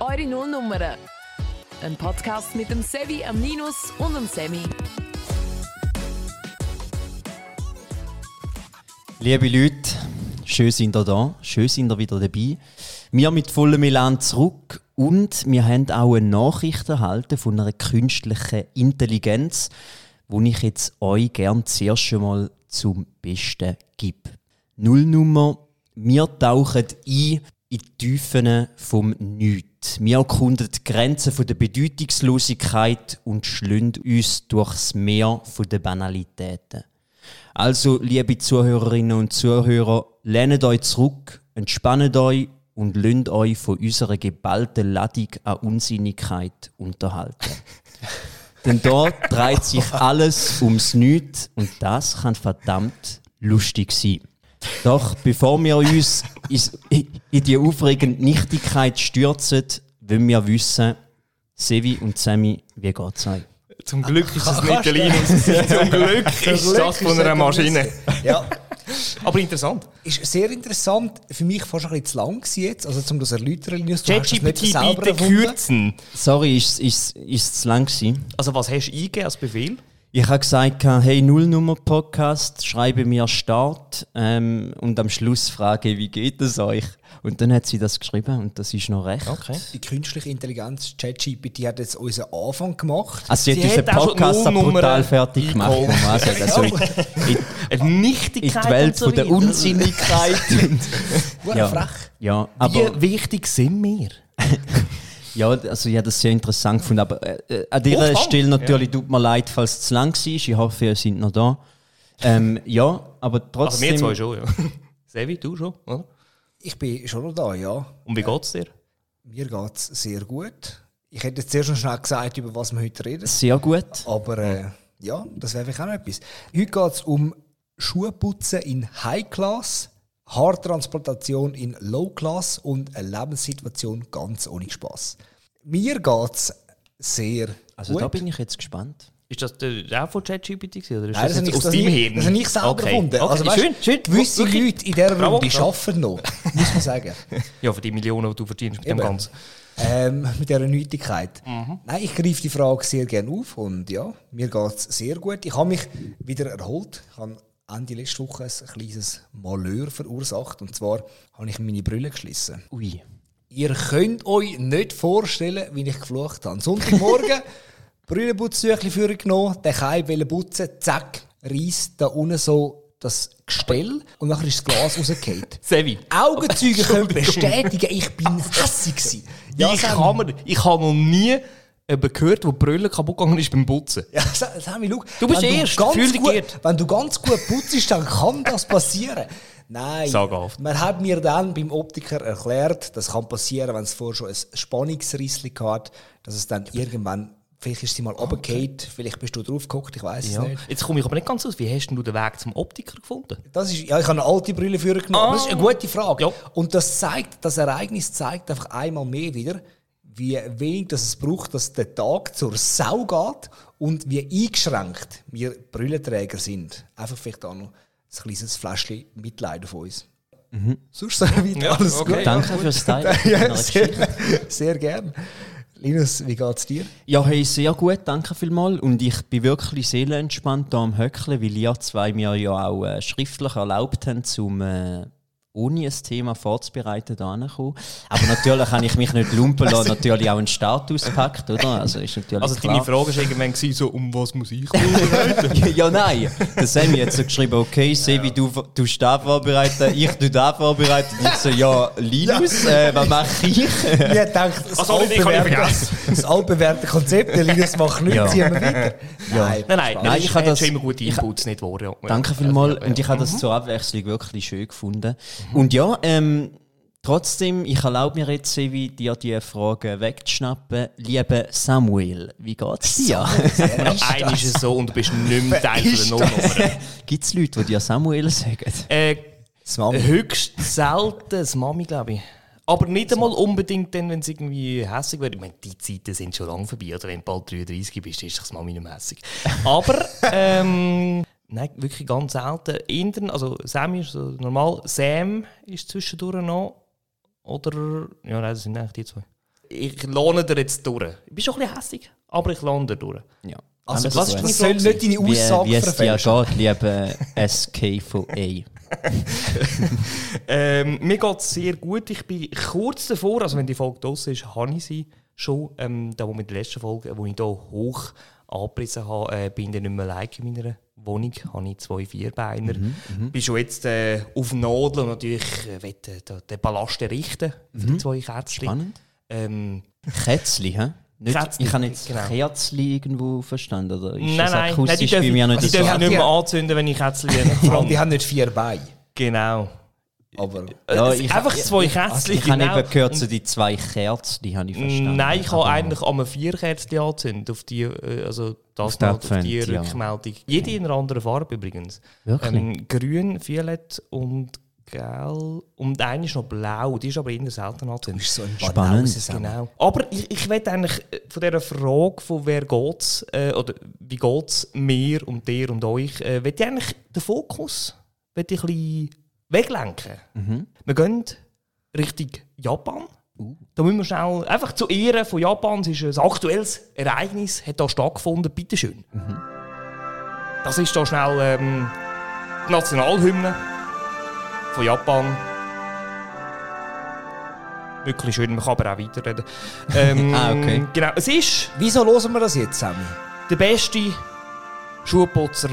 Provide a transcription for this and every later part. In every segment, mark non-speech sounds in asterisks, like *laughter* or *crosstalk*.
Eure Nullnummern. Ein Podcast mit dem Sevi, am Ninus und dem Semi. Liebe Leute, schön sind ihr da, schön sind ihr wieder dabei. Wir mit vollem Elan zurück und wir haben auch eine Nachricht erhalten von einer künstlichen Intelligenz, die ich jetzt euch gerne zuerst mal zum Besten gebe. Nullnummer, wir tauchen ein in die Tiefen vom Nichts. Wir erkunden die Grenzen von der Bedeutungslosigkeit und schlünden uns durchs Meer von der Banalitäten. Also, liebe Zuhörerinnen und Zuhörer, lehnt euch zurück, entspannt euch und lönt euch von unserer geballten Ladung an Unsinnigkeit unterhalten. *laughs* Denn dort dreht sich alles ums Nichts und das kann verdammt lustig sein. Doch bevor wir uns in die aufregende Nichtigkeit stürzen, wollen wir wissen, Sevi und Sammy, wie geht's euch? Zum Glück ist es nicht der Linus. Zum *laughs* Glück ist das von einer Maschine. Ja. Aber interessant. Ist sehr interessant. Für mich fast ein bisschen zu lang jetzt. Also, um das zu erläutern, Linus, du hast das nicht ChatGPT selber bitte kürzen. Sorry, ist es ist, ist zu lang gewesen? Also was hast du eingegeben als Befehl? Ich habe gesagt, hey, Nullnummer-Podcast, schreibe mir Start ähm, und am Schluss frage, wie geht es euch? Und dann hat sie das geschrieben und das ist noch recht. Okay. Die künstliche Intelligenz, ChatGPT, hat jetzt unseren Anfang gemacht. Also sie, Sie hat unseren Podcast brutal fertig gemacht, sagen. Also in, in, Eine in Nichtigkeit die Welt und so von der. Unsinnigkeit. *laughs* Hure ja, frech. ja, aber Wie wichtig sind wir? *laughs* ja, also ich habe das sehr interessant gefunden. Aber äh, äh, an dieser Hochspannend. Stelle natürlich tut mir leid, falls es zu lang war. Ich hoffe, ihr seid noch da. Ähm, *laughs* ja, aber Also trotzdem. wir zwei schon, ja. *laughs* Sevi, du schon, oder? Ich bin schon noch da, ja. Und wie geht's dir? Mir geht es sehr gut. Ich hätte jetzt sehr schon schnell gesagt, über was wir heute reden. Sehr gut. Aber äh, ja, das wäre vielleicht auch noch etwas. Heute geht es um Schuhputzen in High Class, Haartransplantation in Low Class und eine Lebenssituation ganz ohne Spaß. Mir geht es sehr Also gut. da bin ich jetzt gespannt. Ist das der, auch von ChatGPT oder ist Nein, das, das, jetzt aus das, deinem Hirn? das habe ich selber okay. gefunden. Okay. Also, weißt, schön, schön. Gewisse Wirklich. Leute in dieser Bravo, Runde bravo. arbeiten noch, *laughs* muss man sagen. Ja, für die Millionen, die du verdienst mit dem Eben. Ganzen. ähm, mit dieser Nötigkeit. Nein, ich greife die Frage sehr gerne auf und ja, mir geht es sehr gut. Ich habe mich wieder erholt. Ich habe Ende letzte Woche ein kleines Malheur verursacht und zwar habe ich meine Brille geschlossen. Ui. Ihr könnt euch nicht vorstellen, wie ich geflucht habe. Sonntagmorgen *laughs* Brillenputztüchli für genommen, den Keim wollen putzen, zack, reißt da unten so das Gestell und nachher ist das Glas *laughs* rausgefallen. Sevi. Augenzeuge können bestätigen, ich bin *laughs* hässig gewesen. ich, Sam. kann ich habe noch nie gehört, wo die Brille kaputt gegangen ist beim Putzen. Ja, Sa- Sammy, schau. Du bist wenn erst, ganz fühl dich gut, geehrt. Wenn du ganz gut putzt, dann kann das passieren. Nein. Sagenhaft. Man hat mir dann beim Optiker erklärt, das kann passieren, wenn es vorher schon ein Spannungsrissli hat, dass es dann irgendwann, vielleicht ist sie mal runtergefallen, vielleicht bist du drauf geguckt, ich weiß es nicht. Jetzt komme ich aber nicht ganz aus. Wie hast denn du den Weg zum Optiker gefunden? Das ist, ja, ich habe eine alte Brille für genommen. Das ist eine gute Frage. Ja. Und das zeigt, das Ereignis zeigt einfach einmal mehr wieder, wie wenig das es braucht, dass der Tag zur Sau geht und wie eingeschränkt wir Brillenträger sind. Einfach vielleicht auch noch ein kleines Fläschchen Mitleid auf uns. Sonst so weit Ja, alles okay. gut. Danke fürs Teilen. *laughs* Ja, sehr, sehr gern. Linus, wie geht's dir? Ja, hey, sehr gut, danke vielmals. Und ich bin wirklich seelenentspannt hier am Höckeln, weil ihr zwei mir ja auch äh, schriftlich erlaubt haben, um äh, ohne ein Thema vorzubereiten da kommen. Aber natürlich habe ich mich nicht lumpen lassen, *laughs* natürlich auch einen Start auspackt, oder? Also ist natürlich Also klar. deine Frage war irgendwann gewesen, so, um was muss ich vorbereiten? *laughs* ja, nein. Der Sammy hat so geschrieben, okay, Sevi, du, du da vorbereiten, ich du da vorbereiten. Und ich so, ja, Linus, äh, was mache ich? Ich denke, das, Ach so, ich habe nicht altbewährte- das altbewährte Konzept, der Linus macht nichts, Ja. ziehen wir weiter. Nein, Nein, nein, Nein, nein ich ich habe das- schon immer gute ich- Inputs, nicht wahr? Ja. Danke vielmals. Und ich habe das zur Abwechslung wirklich schön gefunden. Und ja, ähm, trotzdem, ich erlaube mir jetzt, Sevi, dir die Frage wegzuschnappen. Lieber Samuel, wie geht's dir? *laughs* Einer ist es so und du bist nicht mehr Teil von der Nullnummer. *laughs* Gibt es Leute, die dir Samuel sagen? Äh, Das Mami. höchst selten das Mami, glaube ich. Aber nicht einmal unbedingt dann, wenn es irgendwie hässig wird. Ich meine, die Zeiten sind schon lange vorbei. Oder wenn du bald 33 bist, ist das Mami nicht mehr hässig. Aber, *laughs* ähm, nein, wirklich ganz selten. Intern, also Sam ist so normal. Sam ist zwischendurch noch. Oder, ja, nein, das sind eigentlich die zwei. ich lohne dir jetzt durch. Ich bin schon ein bisschen hässig, aber ich lohne dir durch. Ja. Also, Alles was ist das deine soll nicht deine wie, Aussage wie es dir geht, liebe SK4A. *laughs* Ähm, mir geht es sehr gut. Ich bin kurz davor, also wenn die Folge draussen ist, habe ich sie schon. Ähm, da, wo mit der letzten Folge, wo ich hier hoch angerissen habe, äh, bin ich dann nicht mehr allein in meiner Wohnung. Habe ich zwei Vierbeiner. bin schon jetzt äh, auf Nadel und natürlich äh, will, äh, den, Ballast errichten für die zwei Kätzchen. Spannend. Ähm, Kätzli, hä? Nicht, Kätzli, ich habe jetzt genau. Kerzli irgendwo verstanden, oder ist nein, das nein, nein, die akustisch bei dürfen, mir nicht die so? dürfen nicht mehr anzünden, wenn ich allem, *laughs* habe. die haben nicht vier Beine. Genau. Aber Ja, Es- ich- einfach ich- zwei Kätzchen. Ich habe genau. eben gehört, so die zwei Kerzen, die habe ich verstanden. Nein, ich habe eigentlich einmal vier Kerzen angezündet. Auf die, äh, also das Auf mal, auf die ja. Rückmeldung. Jede in einer anderen Farbe übrigens. Wirklich? Ähm, grün, violett und gelb. Und eine ist noch blau. Die ist aber eher selten du angezündet. bist so Spannend. Genau. Aber ich, ich will eigentlich äh, von dieser Frage von wer geht's äh, oder wie geht's mir und dir und euch, äh, will ich eigentlich den Fokus will ich ein bisschen weglenken. Mhm. Wir gehen Richtung Japan. Da müssen wir schnell, einfach zu Ehren von Japan, es ist ein aktuelles Ereignis, hat da stattgefunden, bitteschön. Das ist da schnell ähm, die Nationalhymne von Japan. Wirklich schön, man kann aber auch weiterreden. *laughs* Ähm, Ah, okay. Genau, es ist Wieso hören wir das jetzt, Sammy? der beste Schuhputzer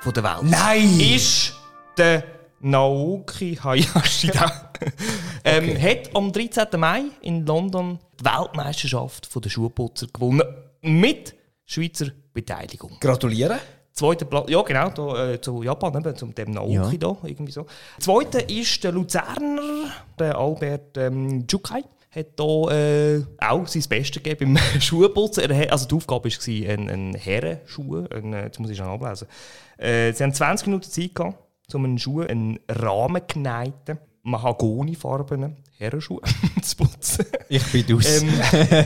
von der Welt. Nein! Ist der Naoki Hayashida. *laughs* ähm, Hat am 13. Mai in London die Weltmeisterschaft der Schuhputzer gewonnen. Mit Schweizer Beteiligung. Gratulieren. Zweiter Platz, ja genau, da, äh, zu Japan, eben, zum dem Naoki Ja. da, irgendwie so. Zweiter ist der Luzerner, der Albert ähm, Jukai. Hat hier äh, auch sein Bestes gegeben beim *laughs* Schuhputzen. Er also die Aufgabe war ein, ein Herrenschuh, ein, äh, jetzt muss ich schon ablesen. Äh, sie haben 20 Minuten Zeit gehabt, um einen Schuh, einen rahmengeneigten, mahagonifarbenen Herrenschuh *laughs* zu putzen. Ich bin aus. Ähm, *laughs*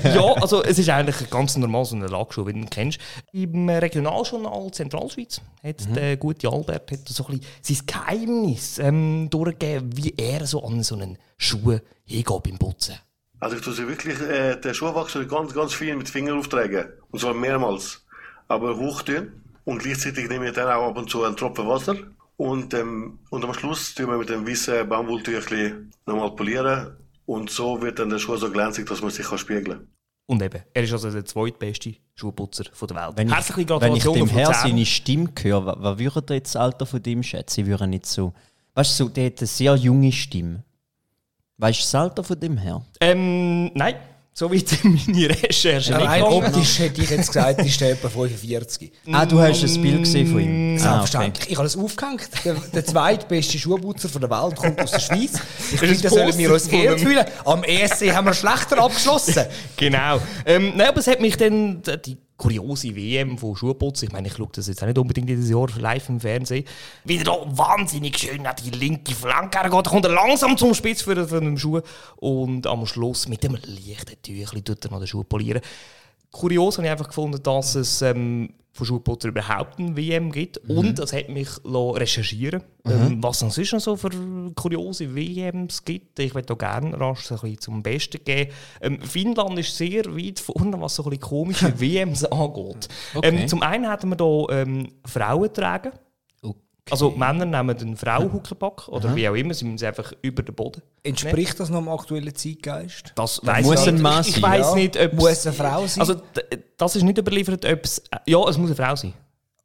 ja, also es ist eigentlich ein ganz normal so ein Lackschuh, wie du ihn kennst. Im Regionaljournal Zentralschweiz hat der gute Albert hat so ein bisschen sein Geheimnis ähm, durchgegeben, wie er so an so einen Schuh hingeht beim Putzen. Also ich tue sie wirklich, äh, den Schuhwachsel ganz, ganz viel mit Fingern auftragen. Und zwar mehrmals. Aber hoch tun. Und gleichzeitig nehme ich dann auch ab und zu einen Tropfen Wasser. Und, ähm, und am Schluss tun wir mit dem weißen Baumwolltüchli nochmal polieren. Und so wird dann der Schuh so glänzig, dass man sich kann spiegeln kann. Und eben, er ist also der zweitbeste Schuhputzer von der Welt. wenn ich, Herzliche wenn ich Gratulation dem auf Herr Luzern. seine Stimme höre, wa- was würde er jetzt das Alter von dem schätzen? Ich würde nicht so. Weißt du, so, der hat eine sehr junge Stimme. Weißt du das Alter von dem Herr? Ähm, nein, so weit in meine Recherche Rein gegangen. optisch hätte ich jetzt gesagt, ist der etwa 45. Ah, du hast ein Bild gesehen von ihm. Ah, okay. Selbstverständlich. Ich habe es aufgehängt. Der, der zweitbeste Schuhputzer von der Welt kommt aus der Schweiz. Ich finde, da sollen wir uns einem- fühlen. Am ESC haben wir schlechter abgeschlossen. *laughs* Genau. Ähm, nein, aber es hat mich dann die kuriose WM von Schuhputzen, ich meine, ich schaue das jetzt auch nicht unbedingt jedes Jahr live im Fernsehen, wieder da wahnsinnig schön an die linke Flanke hergeht, da kommt er langsam zum Spitz für, für Schuh. Und am Schluss mit dem leichten Tüchli tut er noch den Schuh polieren. Kurios habe ich einfach gefunden, dass es ähm, von Schuhputzer überhaupt ein WM gibt und das hat mich recherchieren ähm, was es sonst noch so für kuriose WMs gibt. Ich würde da gerne rasch ein bisschen zum Besten geben. Ähm, Finnland ist sehr weit vorne, was so ein bisschen komische *laughs* WMs angeht. Ähm, zum einen hatten wir hier ähm, Frauen tragen. Also Männer nehmen den Frau Huckepack oder wie auch immer, sie müssen einfach über den Boden. Entspricht das noch dem aktuellen Zeitgeist? Das weiss muss ich ein nicht. Mann Ich sein, weiss ja. nicht, ob Muss eine Frau sein? Also das ist nicht überliefert, ob es... Ja, es muss eine Frau sein.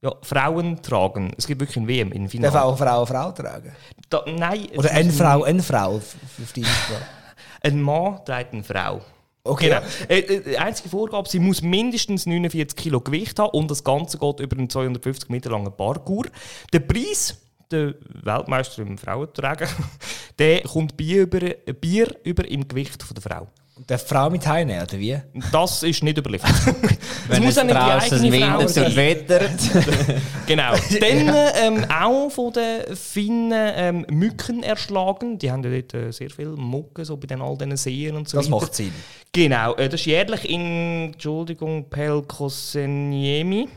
Ja, Frauen tragen. Es gibt wirklich ein WM in Darf Finnland. auch eine Frau eine Frau tragen? Da, nein. Oder eine ein- Frau eine Frau auf Sprache? *laughs* Ein Mann trägt eine Frau. Okay. Genau. Äh, äh, die einzige Vorgabe, sie muss mindestens 49 Kilo Gewicht haben und das Ganze geht über einen 250 Meter langen Parkour. Der Preis, der Weltmeister im Frauentragen, *laughs* der kommt Bier über, Bier über im Gewicht von der Frau. Die Frau mit heimnehmen, oder wie? Das ist nicht überliefert. *laughs* es Wenn muss es die draußen windet und wettert. *laughs* Genau. *laughs* Dann ähm, auch von den Finnen ähm, Mücken erschlagen. Die haben ja dort äh, sehr viel Mucke, so bei den, all diesen Seen und so Das weiter. macht Sinn. Genau, äh, das ist jährlich in, Entschuldigung, Pelkoseniemi.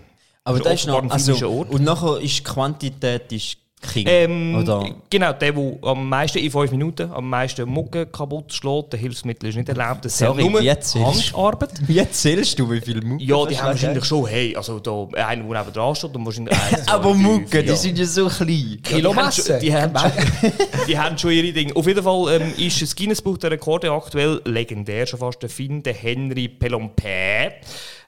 Aber Das das ist noch, ein finnischer also, Ort. und nachher ist die Quantität ist King. Ähm, Oder? Genau, der, der am meisten in 5 Minuten am meisten Mucke kaputt schlägt, der Hilfsmittel ist nicht erlaubt. Das Sorry, sind nur du? Handarbeit. *laughs* Wie erzählst du, wie viel Mucke Ja, die haben wahrscheinlich schon, hey, also da einer, der neben dran steht und wahrscheinlich eins, *laughs* zwei, Aber drei, Mucke, die sind ja so klein. Ja, die haben schon- die, haben schon, *laughs* die haben schon ihre Dinge. Auf jeden Fall ähm, ist das Guinness-Buch der Rekorde aktuell legendär, schon fast der Finn, der Henry Pellompé.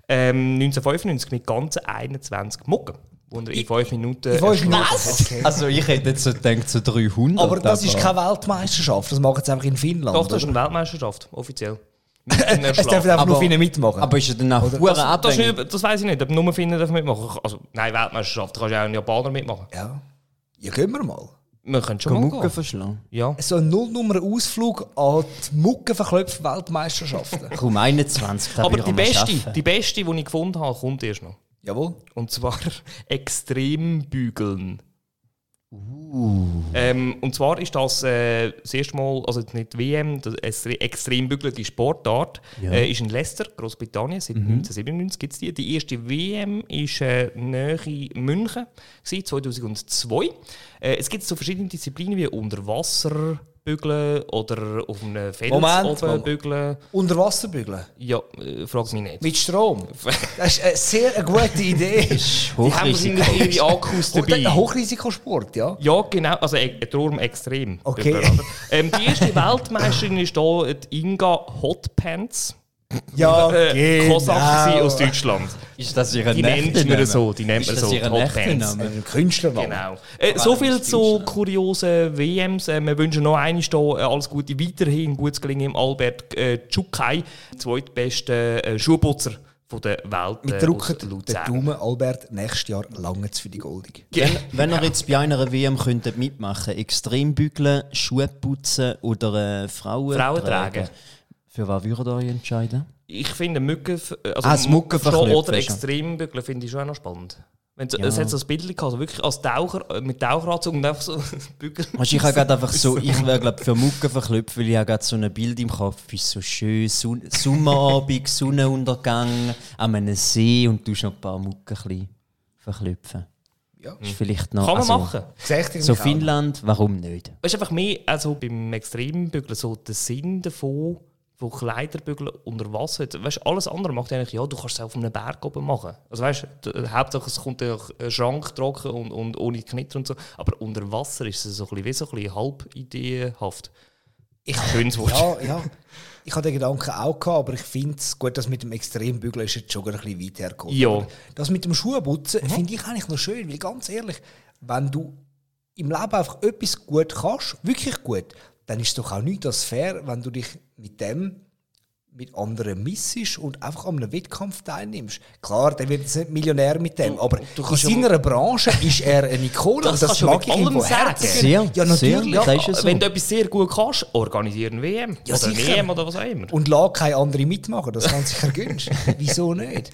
Ähm, 1995 mit ganzen 21 Mucken, die er in 5 Minuten... In fünf Minuten. Okay. Also ich hätte jetzt so gedacht, so 300. Aber das ist keine Weltmeisterschaft, das machen sie einfach in Finnland. Doch, das ist eine Weltmeisterschaft, offiziell. *laughs* Es dürfen einfach nur Finnen mitmachen. Aber ist ja dann auch das, hure das, nicht, das weiß ich nicht, ob nur Finnen dürfen mitmachen. Also, nein, Weltmeisterschaft, da kannst du auch einen Japaner mitmachen. ja. ja, gehen wir mal. Wir können schon Mucke gehen. verschlagen. Ja. So ein Nullnummer-Ausflug an die Muckenverklöpfe-Weltmeisterschaften. *laughs* Komm, 21. da Aber die beste, die beste, die ich gefunden habe, kommt erst noch. Jawohl. Und zwar *laughs* Extrembügeln. Uh. Ähm, und zwar ist das äh, das erste Mal, also nicht WM, das Extre- Extrembügeln, die Sportart, Ja. äh, ist in Leicester, Großbritannien, seit Mhm. 1997 gibt es die. Die erste WM ist äh, nahe München, gewesen, 2002. Äh, es gibt so verschiedene Disziplinen wie Unterwasser bügeln oder auf einem Fels Moment oben mal. bügeln. Unter Wasser bügeln. Ja, äh, frag mich nicht. Mit Strom. *laughs* Das ist eine sehr gute Idee. *laughs* Die haben wahrscheinlich ihre Akkus dabei. Ein Hochrisikosport, ja. Ja, genau. Also e darum extrem. Okay. Ähm, die erste Weltmeisterin ist hier die Inga Hotpants. Ja, *laughs* Äh, genau. aus Deutschland. Ist das ihre Die nennt man so. Die nennt man so. Ein Künstlername. Genau. Äh, so viel zu kuriosen WMs. Äh, wir wünschen noch einmal hier äh, alles Gute weiterhin. Gutes Gelingen im Albert äh, Tschukai, zweitbester äh, Schuhputzer von der Welt. Äh, aus der Luzern. Daumen, Albert, nächstes Jahr lange für die Goldung. Wenn, wenn ihr jetzt bei einer WM könntet mitmachen extrem bügeln, Schuhe putzen oder äh, Frauen, Frauen tragen. Für was würdet ihr euch entscheiden? Ich finde Mücken, also Ah, Muckenverklöpfen oder. Extrembügeln finde ich schon auch noch spannend. Wenn es Ja. es hat so ein Bild gehabt, also wirklich als Taucher, äh, mit Taucheranzug und einfach so *laughs* bügeln. Weißt, ich habe einfach so, ich wäre glaube für Mucke verklüpft, weil ich habe gerade so ein Bild im Kopf, wie so schön Son Sommerabend, Sonnenuntergang an einem See und du noch ein paar Mucke bisschen verklüpfen. Ja. Ist vielleicht noch, Kann man also, machen. So Finnland, warum nicht? Es ist einfach mehr also beim Extrembügeln so der Sinn davon, wo Kleiderbügeln unter Wasser. Weißt, alles andere macht eigentlich, ja, du kannst es auf einem Berg oben machen. Also weißt, du, Hauptsache es kommt der Schrank trocken und, und ohne Knitter und so. Aber unter Wasser ist es so ein bisschen, wie so ein bisschen halb ideenhaft. Ich, Schönes Wort. ja, ja. Ich hatte den Gedanken auch gehabt, aber ich finde es gut, dass mit dem Extrembügeln ist jetzt schon ein bisschen weit hergekommen. Ja. Das mit dem Schuhputzen Mhm. finde ich eigentlich noch schön, weil ganz ehrlich, wenn du im Leben einfach etwas gut kannst, wirklich gut, dann ist es doch auch nicht das fair, wenn du dich mit dem mit anderen missest und einfach an einem Wettkampf teilnimmst. Klar, der wird jetzt nicht Millionär mit dem, aber du in kannst ja- seiner Branche ist er eine Ikone *laughs* Das und das kannst du mag ich ihm von sagen. Herzen Sehr, gönnen. Ja, natürlich. ja so. Wenn du etwas sehr gut kannst, organisieren eine WM. Ja, oder sicher. WM oder was auch immer. Und lass keine anderen mitmachen, das kann sich ergünsten. *laughs* Wieso nicht?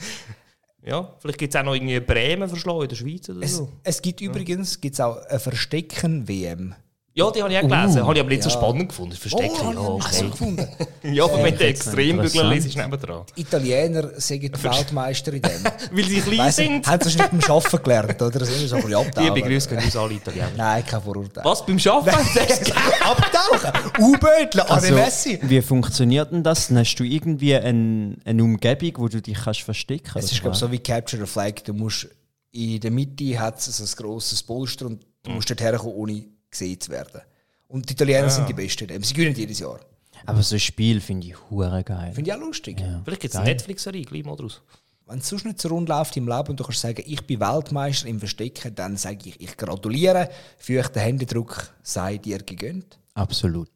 Ja, vielleicht gibt es auch noch irgendwie Bremen verschlagen in der Schweiz oder Es, so. es gibt übrigens gibt's auch eine Verstecken-WM. Ja, die habe ich auch gelesen. habe ich aber nicht so spannend gefunden. Das Verstecken, Oh, ja, habe ich nicht so okay. gefunden. *laughs* Ja, aber wenn noch Extrembügler liest, ist nebendran. Italiener sind die Weltmeister in dem. *laughs* Weil sie klein Weiss ich, sind. haben sie nicht beim Arbeiten gelernt, oder? Das ist so ein bisschen *laughs* Liebe abtauchen. Grüße gehen uns alle Italiener. Nein, kein Vorurteil. Was, beim Arbeiten? Abtauchen! U-Böteln, an Also, Messi! wie funktioniert denn das? Dann hast du irgendwie ein, eine Umgebung, wo du dich kannst verstecken Es ist, glaube was? so wie Capture the Flag. Du musst in der Mitte hat es so ein grosses Polster und du musst dort herkommen, ohne gesehen zu werden. Und die Italiener sind die Besten in dem. Sie gewinnen jedes Jahr. Aber so ein Spiel finde ich hure geil. Finde ich auch lustig. Vielleicht gibt es eine Netflix-Serie, gleich mal draus. Wenn es sonst nicht so rund läuft im Leben und du kannst sagen, ich bin Weltmeister im Verstecken, dann sage ich, ich gratuliere, für euch den Händedruck sei dir gegönnt. Absolut.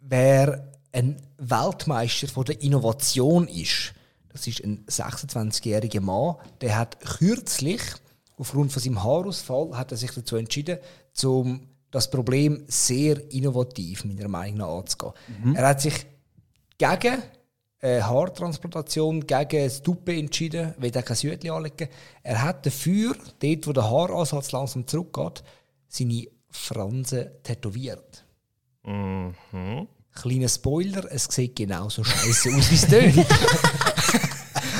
Wer ein Weltmeister von der Innovation ist, das ist ein 26-jähriger Mann, der hat kürzlich, aufgrund von seinem Haarausfall, hat er sich dazu entschieden, zum das Problem sehr innovativ, meiner Meinung nach, anzugehen. Er hat sich gegen eine Haartransplantation, gegen das Duppe entschieden, will er kein Südli anlegen. Er hat dafür, dort wo der Haaransatz langsam zurückgeht, seine Fransen tätowiert. Kleiner Spoiler, es sieht genauso scheiße aus, wie es tönt. *laughs*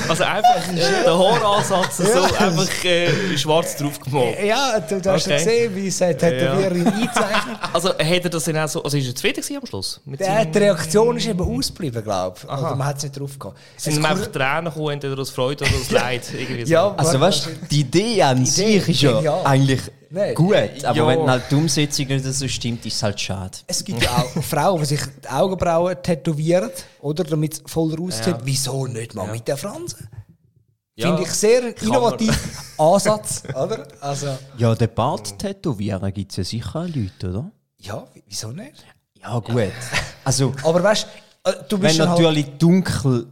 Also einfach der Haaransatz so einfach äh, schwarz drauf gemalt. Ja, du, du hast ja Okay. gesehen, wie sie Tätowiererin einzeichnet. *laughs* Also hat er das dann auch so, also ist er zufrieden am Schluss? Mit Der, seinem- die Reaktion ist eben ausgeblieben, glaube ich. Oder man hat es nicht drauf gehabt. sind ihm einfach Tränen gekommen, entweder aus Freude oder aus *laughs* Leid. Irgendwie so. Ja, Also weißt du, die Idee an Idee sich ist ja genial. eigentlich Nein. gut, aber Ja. wenn halt die Umsetzung nicht so stimmt, ist es halt schade. Es gibt ja auch *laughs* Frauen, die sich die Augenbrauen tätowieren, oder? Damit es voll rauszieht. Wieso nicht mal mit der Franse? Ja. Finde ich sehr innovativen *laughs* Ansatz, oder? Also, Ja, den Bart tätowieren gibt es ja sicher Leute, oder? ja, wieso nicht? Ja, gut. Also, Aber weißt du, äh, du wenn bist dann halt, natürlich dunkel,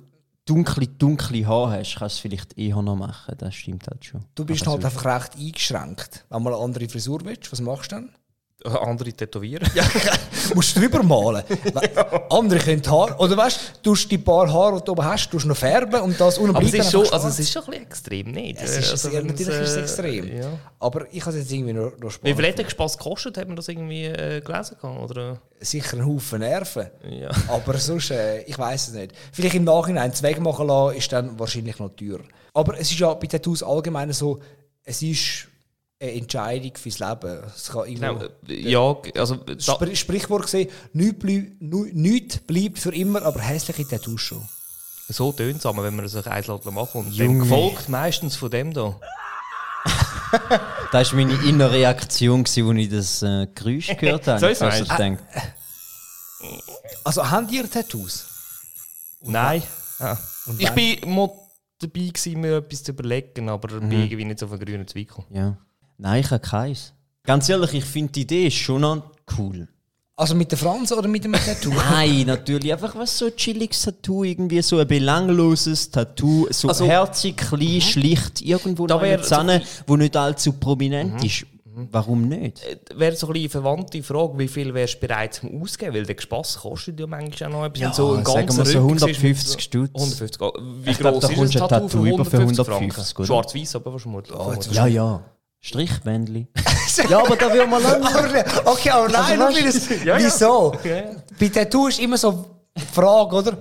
dunkle, dunkle Haare hast, kannst du es vielleicht eher noch machen. Das stimmt halt schon. du bist Aber halt so- einfach recht eingeschränkt. Wenn du mal eine andere Frisur willst, was machst du dann? Andere tätowieren. *laughs* Du musst drüber malen. We- Andere können Haare. Oder weißt du, die paar Haare, die du oben hast, tust noch färben und das unten Aber es ist, schon, also es ist schon ein bisschen extrem, nicht? Es ist also, sehr, natürlich ist es äh, extrem. Ja. Aber ich habe es jetzt irgendwie noch, noch Wie spannend. viel hat der Spaß gekostet? Hat man das irgendwie äh, gelesen? gehabt, Oder? Sicher einen Haufen Nerven. Ja. *laughs* Aber sonst, äh, ich weiß es nicht. Vielleicht im Nachhinein Zweck machen lassen, ist dann wahrscheinlich noch teurer. Aber es ist ja bei Tattoos allgemein so, es ist eine Entscheidung fürs Leben. Es kann irgendwo, Genau, äh, ja, also da, Spr Sprichwort gesehen, nichts bleibt, nu- nichts bleibt für immer, aber hässliche Tattoos schon. so tönt es aber, wenn man sich eins lässt machen Und Junge. dem gefolgt meistens von dem da. *laughs* Das war meine innere Reaktion, als ich das äh, Geräusch gehört habe. *laughs* So ist es Also ich denke, Also habt ihr Tattoos? Nein. Ah. Ich wann? bin mal dabei, gewesen, mir etwas zu überlegen, aber bin irgendwie nicht so auf einen grünen Zweig gekommen. ja. Nein, ich habe keins. Ganz ehrlich, ich finde die Idee ist schon noch cool. Also mit der Franse oder mit dem Tattoo? *laughs* Nein, natürlich einfach was so ein chilliges Tattoo, irgendwie so ein belangloses Tattoo, so Also- herzig, klein, schlicht, irgendwo Da da wär eine so wo nicht allzu prominent ist. Warum nicht? Äh, Wäre so eine verwandte Frage, wie viel wärst du bereit zum Ausgeben? Weil der Spass kostet ja manchmal auch noch etwas. Ja, so ein sagen wir so Rücken ist mit 150 Stutz. 150 Wie Ich glaub, groß da ist ein Tattoo, Tattoo für über für 150 150, Franken? Schwarz-Weiß aber vermutlich. Ja, ja. Strichbändli. *laughs* ja, aber da will man lang. Okay, aber nein, Also, weißt weil es, *laughs* wieso? Bei Tattoo ist immer so die Frage, oder?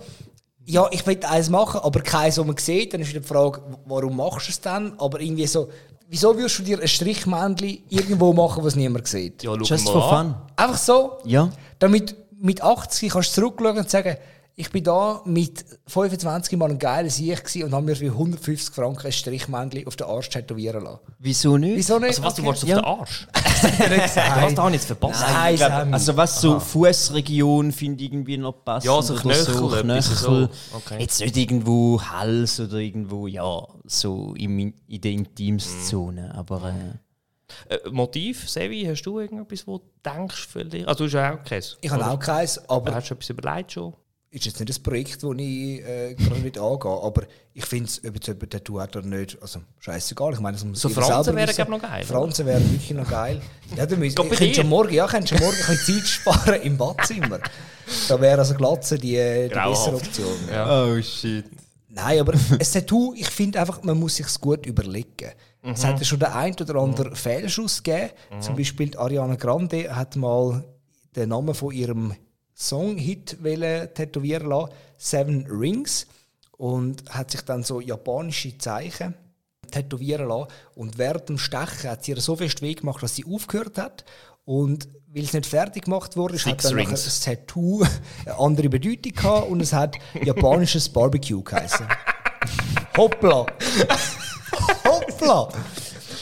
Ja, ich will eins machen, aber keins, das man sieht. Dann ist wieder die Frage, warum machst du es dann? Aber irgendwie so, wieso würdest du dir ein Strichmännchen irgendwo machen, was niemand sieht? Ja, Just mal for fun. Einfach so, Ja. damit mit 80 kannst du zurückschauen und sagen, ich bin da mit 25 Mal ein geiler Sieg und habe mir für 150 Franken ein Strichmännchen auf den Arsch tätowieren lassen. Wieso nicht? Wieso nicht? Also was, du Okay. wolltest auf Ja. den Arsch? *laughs* Du hast da nichts verpasst. Nein, Ich glaub, also was so Fußregion finde ich irgendwie noch passend. Ja, so Knöchel, etwas Knöchel. so. Okay. Jetzt nicht irgendwo Hals oder irgendwo, ja, so im, in der Intimszone. Aber äh, Äh, Motiv, Sevi, hast du irgendetwas, wo du denkst für dich? Also du hast ja auch keins. Ich habe auch keins, aber Hast du etwas überlegt schon? Ist jetzt nicht ein Projekt, das ich äh, gerade nicht angehe. Aber ich finde es, ob jetzt jemand ein Tattoo hat oder nicht, also scheißegal. Ich meine, das muss So selber wären, noch geil, Fransen wären wirklich noch geil. Ja, du müsst, ich könnte schon morgen, ja, könntest schon morgen ein bisschen Zeit sparen im Badzimmer. Da wäre also Glatze die, die bessere Option. Ja. oh shit. Nein, aber ein Tattoo, ich finde einfach, man muss sich gut überlegen. Es hat ja schon den einen oder anderen Fehlschuss gegeben. Zum Beispiel Ariana Grande hat mal den Namen von ihrem Song-Hit tätowieren lassen, Seven Rings, und hat sich dann so japanische Zeichen tätowieren lassen. Und während dem Stechen hat sie ihr so fest weh gemacht, dass sie aufgehört hat. Und weil es nicht fertig gemacht wurde, hat Six dann nachher Rings. das Tattoo eine andere Bedeutung gehabt und es hat japanisches Barbecue geheißen. *laughs* Hoppla! *laughs* Hoppla!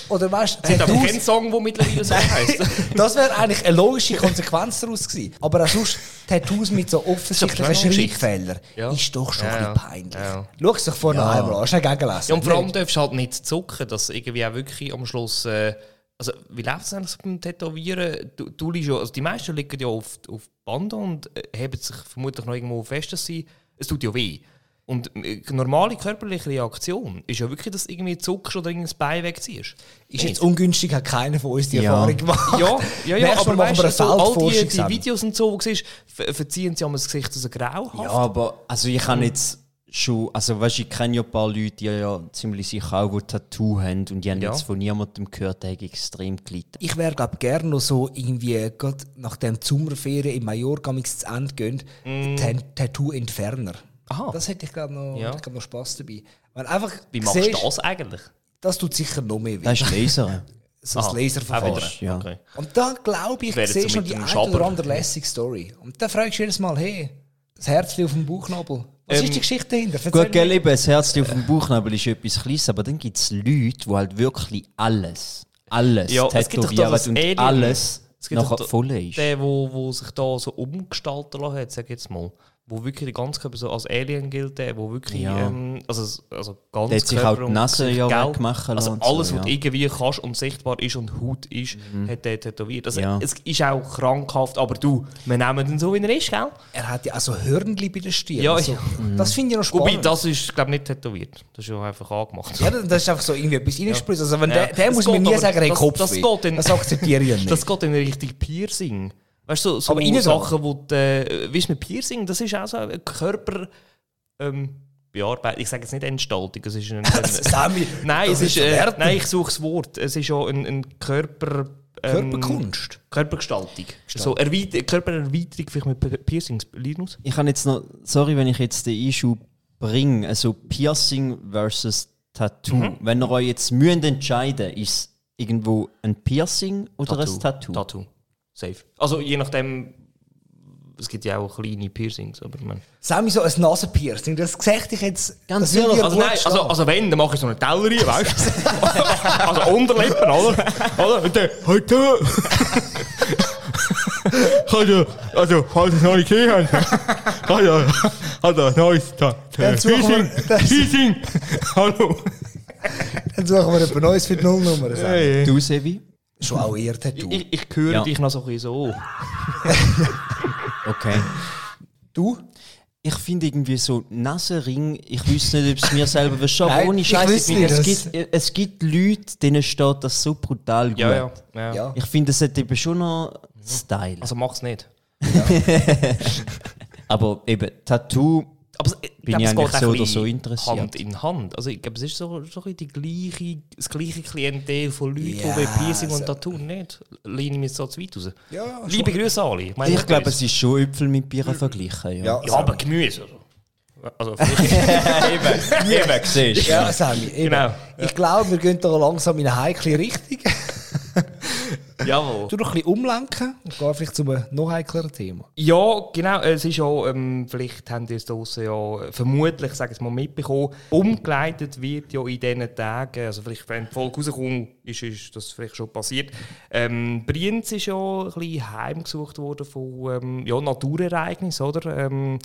Oder weißt du, Es hat aber Tattoos, keinen Song, der mittlerweile so *laughs* heisst. das wäre eigentlich eine logische Konsequenz daraus gewesen. Aber auch sonst Tattoos mit so offensichtlichen Schreibfehlern Ja. ist doch schon Ja, ein bisschen peinlich. Ja. Schau es doch vorne Ja. einmal an, hast du nicht gegenlesen? Ja, und vor allem darfst du halt nicht zucken, dass irgendwie auch wirklich am Schluss. Äh, also, wie läuft es eigentlich beim Tätowieren? Du, du liegst ja, also die meisten liegen ja auf, auf Band und äh, heben sich vermutlich noch irgendwo fest, dass sie. Es tut ja weh. Und äh, normale körperliche Reaktion ist ja wirklich, dass du irgendwie zuckst oder irgendein Bein wegziehst. Ist jetzt ungünstig, hat keiner von uns die Ja. Erfahrung gemacht. Ja, ja, ja, aber machen wir eine weißt du, so, all die, die. Videos und so, wo du siehst, ver verziehen sie am das Gesicht so grauhaft. Ja, aber also ich kann jetzt schon, also weißt, ich kenne ja ein paar Leute, die ja ziemlich sicher auch Tattoo haben und die haben Ja. jetzt von niemandem gehört, der extrem gelitten. Ich wäre, glaube gerne noch so irgendwie, gerade nachdem die Sommerferien in Mallorca mit zu Ende gehen, mm. Tattoo-Entferner. Aha. Das hätte ich, glaube noch, Ja. ich glaub, noch Spass dabei. Wenn einfach Wie machst du siehst, das eigentlich? das tut sicher noch mehr weh. Das ist Laser. *laughs* So ein Laserverfahren. Ja. Okay. Und da glaube ich, Wäre sehe schon die eine oder andere lässige Story. Und dann fragst du jedes Mal, hey, das Herzchen auf dem Bauchnabel. Was Ähm, ist die Geschichte dahinter? Erzähl Gut, gell, eben, das Herz auf dem Bauchnabel ist etwas Kleines, aber dann gibt es Leute, die halt wirklich alles, alles Ja, tätowieren das und Alien. alles Es gibt nachher voll ist. Der, wo, wo sich da so umgestaltet lassen hat, sag ich jetzt mal. Wo wirklich die ganze Körper so als Alien gilt, der, wo wirklich, Ja. ähm, also, also ganz Der hat sich Körper auch die und Nase ja wegmachen Also alles, so, was du ja. irgendwie kannst und sichtbar ist und Haut ist, hat der tätowiert. Also Ja. es ist auch krankhaft, aber du, wir nehmen ihn so, wie er ist, gell? Er hat ja auch so Hörnli bei der Stirn. Ja, so. ja. Das finde ich noch spannend. Wobei, das ist, glaube ich, nicht tätowiert. Das ist ja einfach angemacht. ja, das ist einfach so irgendwie etwas reingespritzt. Also wenn Ja. der, der Das muss mir nie sagen, er hat das- Kopfweh. das geht in- das akzeptiere ich *laughs* nicht. Das geht in Richtung Piercing. Weißt du, so, so? Sachen, wo die, äh, weißt du, mit Piercing, das ist auch so ein Körper. Ähm, Bearbeitung. Ich sage jetzt nicht Entstaltung, es ist ein. *laughs* ein Sammy, nein, das es ist, ist äh, nein, ich suche das Wort. Es ist auch ein, ein Körper. ähm, Körperkunst. Körpergestaltung. So Erweit Körpererweiterung vielleicht mit Piercings. Linus? Ich kann jetzt noch, sorry, wenn ich jetzt den Einschub bringe, also Piercing versus Tattoo. Mhm. Wenn ihr euch jetzt müsst entscheiden, ist es irgendwo ein Piercing oder ein Tattoo? Tattoo. Safe. Also je nachdem. Es gibt ja auch kleine Piercings, aber man. Sammy, so ein Nasenpiercing, das sehe ich jetzt... Ganz das Also, nein, also, also wenn, dann mache ich so einen Teller rein, weißt du? *laughs* also Unterlippen, oder? oder? Und dann, heute! Also, also, falls es noch nicht gesehen habt, also, also, neues Piercing, Piercing, hallo. Dann suchen wir etwas Neues für die Nullnummer. Du, Sevi? Schon auch eher Tattoo. Ich, ich höre Ja. dich noch so ein bisschen so. Okay. Du? Ich finde irgendwie so Nasenring, ich wüsste nicht, ob es mir selber aber Nein, ohne ich Scheiß. wüsste Es, gibt, es gibt Leute, denen steht das so brutal gut. Ja, ja. ja. Ja. Ich finde, es hat eben schon noch Style. Also mach's nicht. *laughs* aber eben, Tattoo, Aber ich Bin glaube, ich es eigentlich so oder so interessiert. Hand in Hand. Also ich glaube, es ist so, so ein bisschen die gleiche, das gleiche Klientel von Leuten, Ja, die Piercing und so- Tattoo nicht. Lehne ich mich so zu weit raus. Ja, Liebe Grüße alle. Ich, ich glaube, es ist schon Äpfel mit Bieren verglichen. Ja, Ja, Ja, aber Gemüse. Also, *laughs* also eben, eben, siehst du. Ja, Sammy, eben. Genau. Ich glaube, wir gehen da langsam in eine heikle Richtung. Jawohl. Du noch ein bisschen umlenken und gehen vielleicht zu einem noch heikleren Thema. Ja, genau. Es ist ja, ähm, vielleicht haben die es draussen ja vermutlich, sage ich mal, mitbekommen, umgeleitet wird ja in diesen Tagen, also vielleicht, wenn die Folge rauskommt, ist, ist das vielleicht schon passiert. Ähm, Brienz ist ja ein bisschen heimgesucht worden von ähm, ja, Naturereignissen, oder? Ähm,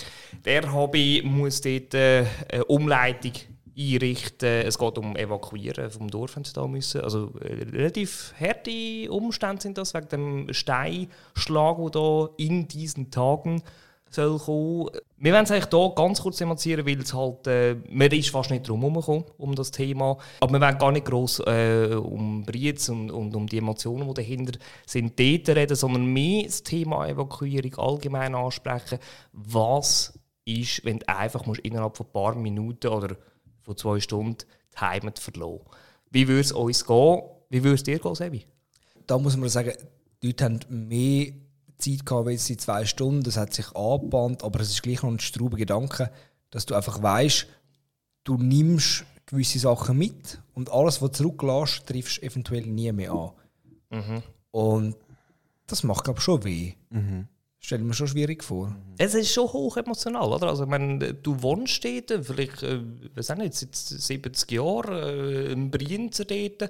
der Hobby muss dort äh, eine Umleitung einrichten. Es geht um Evakuieren vom Dorf, wenn sie da müssen. Also äh, relativ harte Umstände sind das, wegen dem Steinschlag, der da in diesen Tagen soll kommen. Wir wollen es eigentlich hier ganz kurz thematisieren, weil es halt, äh, man ist fast nicht drum herum um das Thema. Aber wir wollen gar nicht gross äh, um Briez und, und um die Emotionen, die dahinter sind, dort reden, sondern mehr das Thema Evakuierung allgemein ansprechen. Was ist, wenn du einfach musst innerhalb von ein paar Minuten oder von zwei Stunden die Heimat verlassen Wie würde es uns gehen? Wie würde es dir gehen, Sebi? Da muss man sagen, die Leute haben mehr Zeit gehabt als die zwei Stunden. Das hat sich angebahnt, aber es ist gleich noch ein strauber Gedanke, dass du einfach weißt, du nimmst gewisse Sachen mit und alles, was du zurücklässt, triffst du eventuell nie mehr an. Und das macht, glaube ich, schon weh. Stell mir schon schwierig vor. Es ist schon hoch emotional, oder? Also, ich meine, du wohnst dort, vielleicht, äh, weiß auch nicht, seit 70 Jahren, äh, im Brienzer dort.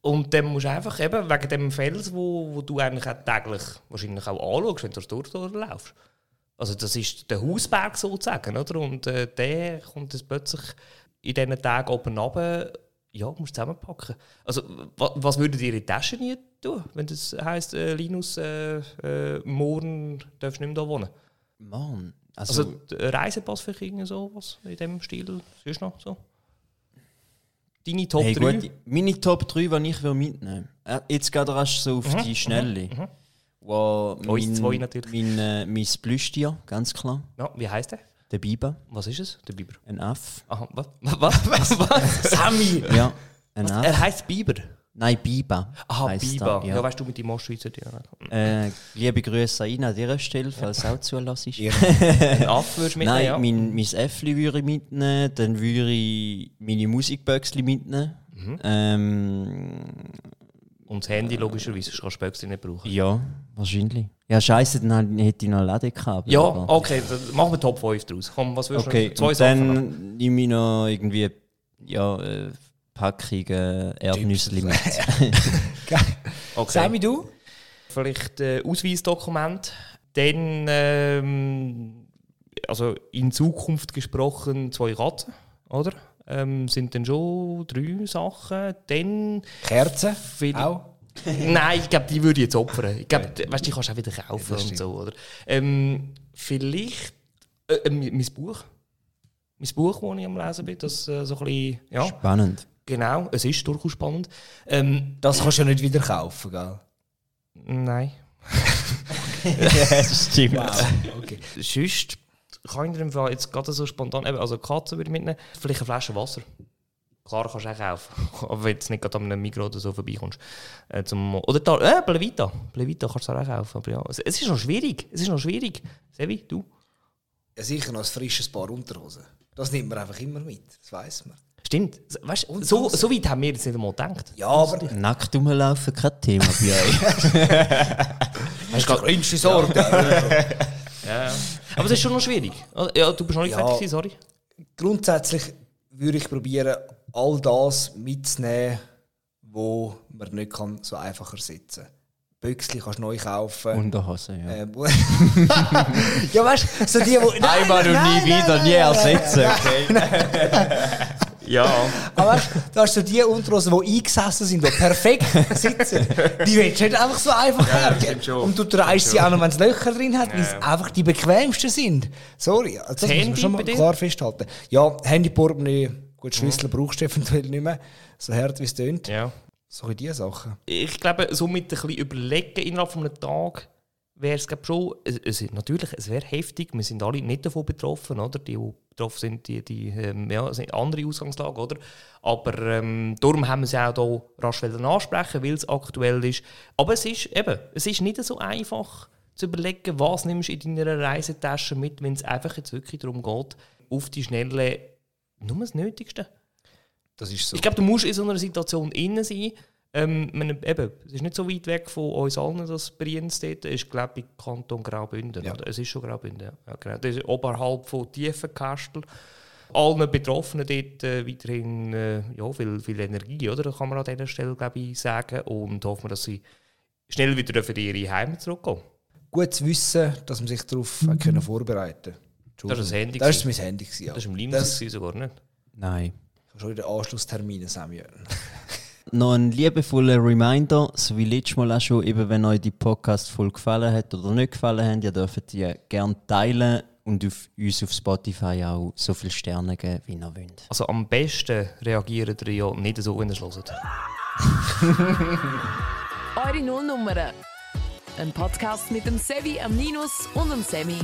Und dann musst du einfach eben wegen dem Fels, wo, wo du eigentlich auch täglich wahrscheinlich auch anschaust, wenn du durchs Dorf laufst. Also das ist der Hausberg sozusagen, oder? Und äh, der kommt jetzt plötzlich in diesen Tagen oben runter, ja, musst du zusammenpacken. Also wa, was würdet ihr in die Tasche nie tun, wenn das heisst, äh, Linus, äh, äh, morgen darfst du nicht mehr hier wohnen? Mann. Also, Also, Reisepass vielleicht irgendwie sowas in dem Stil, sonst noch so? Deine Top hey, 3? gut, meine Top 3, die ich will mitnehmen will. Jetzt geht rasch so auf die Schnelle. Wo Uns mein, zwei natürlich. Mein, äh, mein Plüschtier, ganz klar. Ja, wie heißt der? Der Biber, Was ist es? Der Biber. ein Aff. Aha, was? Was? was? *laughs* was? Sammy! Ja, ein was? Aff. Er heißt Biber. Nein, Biba. Aha, heisst Biba. er, Ja. Ja. weißt du mit dem Ostschweizer Dialekt. Äh, liebe Grüße an ihn an dieser Stelle, falls du auch zulässt. *laughs* Ein Aff würdest du mitnehmen, Nein, ja? mein, mein Äffli würde ich mitnehmen, dann würde ich meine Musikböxli mitnehmen. Mhm. Ähm, Und das Handy logischerweise, kannst du Böckchen nicht brauchen. ja, wahrscheinlich. Ja, scheiße, dann hätte ich noch Ladekabel. Ja, aber- okay, dann machen wir Top 5 draus. Komm, was würdest Okay, du? Zwei und Sachen. noch. dann nehme ich noch irgendwie ja, äh, Packung äh, Erdnüsse mit. *laughs* Okay. Sammy, du? Vielleicht äh, Ausweisdokument. Dann, ähm, also in Zukunft gesprochen, zwei Katzen, oder? Ähm, sind dann schon drei Sachen. Dann Kerzen? Vielleicht- Auch? *laughs* Nein, ich glaube, die würde ich jetzt opfern. Ich glaube, weißt, du, die kannst du auch wieder kaufen das und so, oder? Ähm, vielleicht äh, äh, mein Buch. Mein Buch, das ich am Lesen bin, das äh, so ein bisschen, ja, Spannend. genau, es ist durchaus spannend. Ähm, Das kannst du ja nicht wieder kaufen, gell? nein. *laughs* das stimmt. Okay. Sonst kann ich dir im Fall jetzt gerade so spontan, eben, also Katze würde ich mitnehmen, vielleicht eine Flasche Wasser. Klar kannst du auch kaufen, *laughs* aber wenn du nicht gerade an einem Mikro oder so vorbeikommst. Äh, zum, oder da, äh, Plevita. Plevita kannst du auch kaufen, aber ja, es, es ist noch schwierig, es ist noch schwierig. Sevi, du? Ja, sicher noch ein frisches Paar Unterhosen. Das nimmt man einfach immer mit, das weiß man. Stimmt, weißt, so, so weit haben wir jetzt nicht einmal gedacht. Ja, aber Nackt rumlaufen, kein Thema bei euch. *laughs* hast du grünste Sorge. *laughs* Ja. Aber es ist schon noch schwierig. Ja, du bist noch nicht Ja. fertig, sorry. Grundsätzlich würde ich probieren, all das mitzunehmen, wo man nicht kann, so einfach ersetzen kann. Büchsli kannst du neu kaufen. Unterhose, ja. Ähm, *laughs* ja, weißt du, so die, wo. *laughs* Nein, Einmal und nie wieder, nie ersetzen, okay? *laughs* Ja. Aber weißt du, da hast du die Unterhosen, die eingesessen sind, die perfekt sitzen. Die willst du nicht einfach so einfach hergeben. stimmt schon. Und du drehst sie auch noch, wenn es Löcher drin hat, weil es einfach die bequemsten sind. Sorry, also das muss Handy man schon mal dir? klar festhalten. Ja, Handy, Portemonnaie, gut, Schlüssel brauchst du eventuell nicht mehr. So hart wie es tönt. ja. So in diese Sachen. Ich glaube, so mit ein bisschen überlegen innerhalb von einem Tag wäre es schon, es, es, natürlich, es wäre heftig, wir sind alle nicht davon betroffen, oder? Die, die betroffen sind, die, die ähm, ja, sind andere Ausgangslage, oder? Aber ähm, darum haben wir es auch hier rasch ansprechen, weil es aktuell ist. Aber es ist eben, es ist nicht so einfach zu überlegen, was nimmst du in deiner Reisetasche mit, wenn es einfach jetzt wirklich darum geht, auf die Schnelle nur das Nötigste. Das ist so. Ich glaube, du musst in so einer Situation innen sein. Ähm, man, eben, es ist nicht so weit weg von uns allen, das Brienz dort. Es ist, glaube ich, Kanton Graubünden. Ja. Oder? Es ist schon Graubünden, ja. genau. Das ist oberhalb von Tiefenkastel. Allen Betroffenen dort äh, weiterhin äh, ja, viel, viel Energie, oder? Das kann man an dieser Stelle, glaube ich, sagen. Und hoffen wir, dass sie schnell wieder für ihre Heimat zurückgehen. Gut zu wissen, dass man sich darauf hat können vorbereiten konnte. Das war das Handy Das war mein Handy. gewesen, Ja. Das war im Lim Das- gewesen sogar nicht. Nein. Ich habe schon wieder Anschlusstermine, Samuel. *laughs* Noch ein liebevoller Reminder, so wie letztes Mal auch schon, eben wenn euch die Podcast-Folge gefallen hat oder nicht gefallen hat, ihr dürft die gerne teilen und auf uns auf Spotify auch so viele Sterne geben, wie ihr wollt. Also am besten reagiert ihr ja nicht so, wenn ihr es hört. *laughs* Eure Nullnummern. Ein Podcast mit dem Sevi, am Ninus und dem Semi.